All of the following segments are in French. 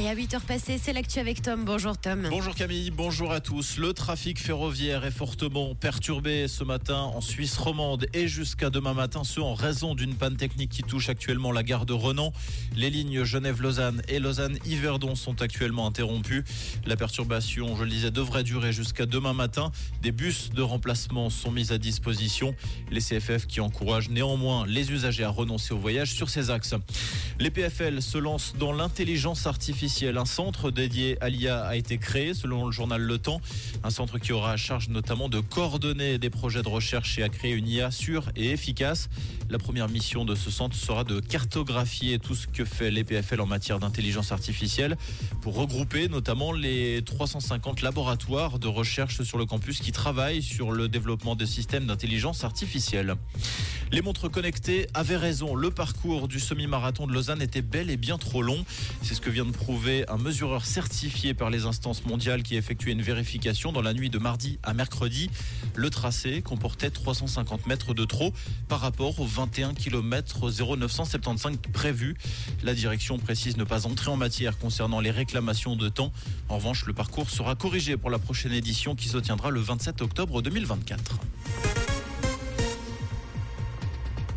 Et à 8h passées, c'est l'actu avec Tom. Bonjour Tom. Bonjour Camille, bonjour à tous. Le trafic ferroviaire est fortement perturbé ce matin en Suisse romande et jusqu'à demain matin, ce en raison d'une panne technique qui touche actuellement la gare de Renan. Les lignes Genève-Lausanne et Lausanne-Yverdon sont actuellement interrompues. La perturbation, je le disais, devrait durer jusqu'à demain matin. Des bus de remplacement sont mis à disposition. Les CFF qui encouragent néanmoins les usagers à renoncer au voyage sur ces axes. Les PFL se lancent dans l'intelligence artificielle. Un centre dédié à l'IA a été créé selon le journal Le Temps. Un centre qui aura à charge notamment de coordonner des projets de recherche et à créer une IA sûre et efficace. La première mission de ce centre sera de cartographier tout ce que fait les PFL en matière d'intelligence artificielle pour regrouper notamment les 350 laboratoires de recherche sur le campus qui travaillent sur le développement des systèmes d'intelligence artificielle. Les montres connectées avaient raison. Le parcours du semi-marathon de Lausanne était bel et bien trop long. C'est ce que vient de prouver un mesureur certifié par les instances mondiales qui a effectué une vérification dans la nuit de mardi à mercredi. Le tracé comportait 350 mètres de trop par rapport aux 21 km 0975 prévus. La direction précise ne pas entrer en matière concernant les réclamations de temps. En revanche, le parcours sera corrigé pour la prochaine édition qui se tiendra le 27 octobre 2024.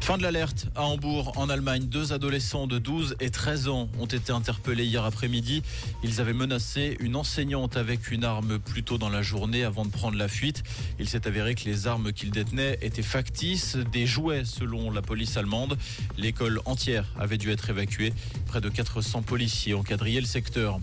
Fin de l'alerte à Hambourg, en Allemagne. Deux adolescents de 12 et 13 ans ont été interpellés hier après-midi. Ils avaient menacé une enseignante avec une arme plus tôt dans la journée avant de prendre la fuite. Il s'est avéré que les armes qu'ils détenaient étaient factices, des jouets selon la police allemande. L'école entière avait dû être évacuée. Près de 400 policiers ont quadrillé le secteur.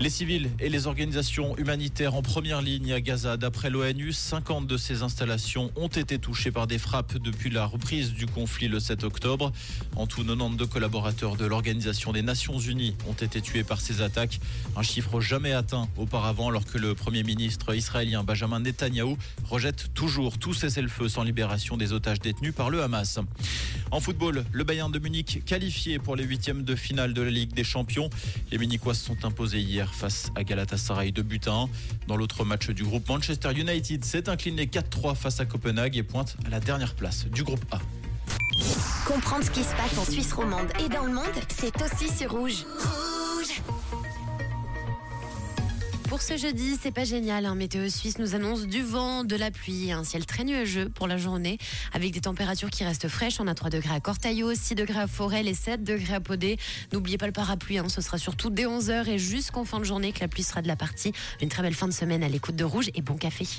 Les civils et les organisations humanitaires en première ligne à Gaza. D'après l'ONU, 50 de ces installations ont été touchées par des frappes depuis la reprise du conflit le 7 octobre. En tout, 92 collaborateurs de l'Organisation des Nations Unies ont été tués par ces attaques. Un chiffre jamais atteint auparavant alors que le Premier ministre israélien Benjamin Netanyahou rejette toujours tout cessez-le-feu sans libération des otages détenus par le Hamas. En football, le Bayern de Munich qualifié pour les huitièmes de finale de la Ligue des Champions. Les Munichois se sont imposés hier face à Galatasaray de but à 1. Dans l'autre match du groupe, Manchester United s'est incliné 4-3 face à Copenhague et pointe à la dernière place du groupe A. Comprendre ce qui se passe en Suisse romande et dans le monde, c'est aussi sur Rouge. Rouge pour ce jeudi, c'est pas génial. Hein. Météo Suisse nous annonce du vent, de la pluie, un ciel très nuageux pour la journée, avec des températures qui restent fraîches. On a 3 degrés à Cortaillot, 6 degrés à Forêt et 7 degrés à Podé. N'oubliez pas le parapluie, hein. ce sera surtout dès 11h et jusqu'en fin de journée que la pluie sera de la partie. Une très belle fin de semaine à l'écoute de Rouge et bon café.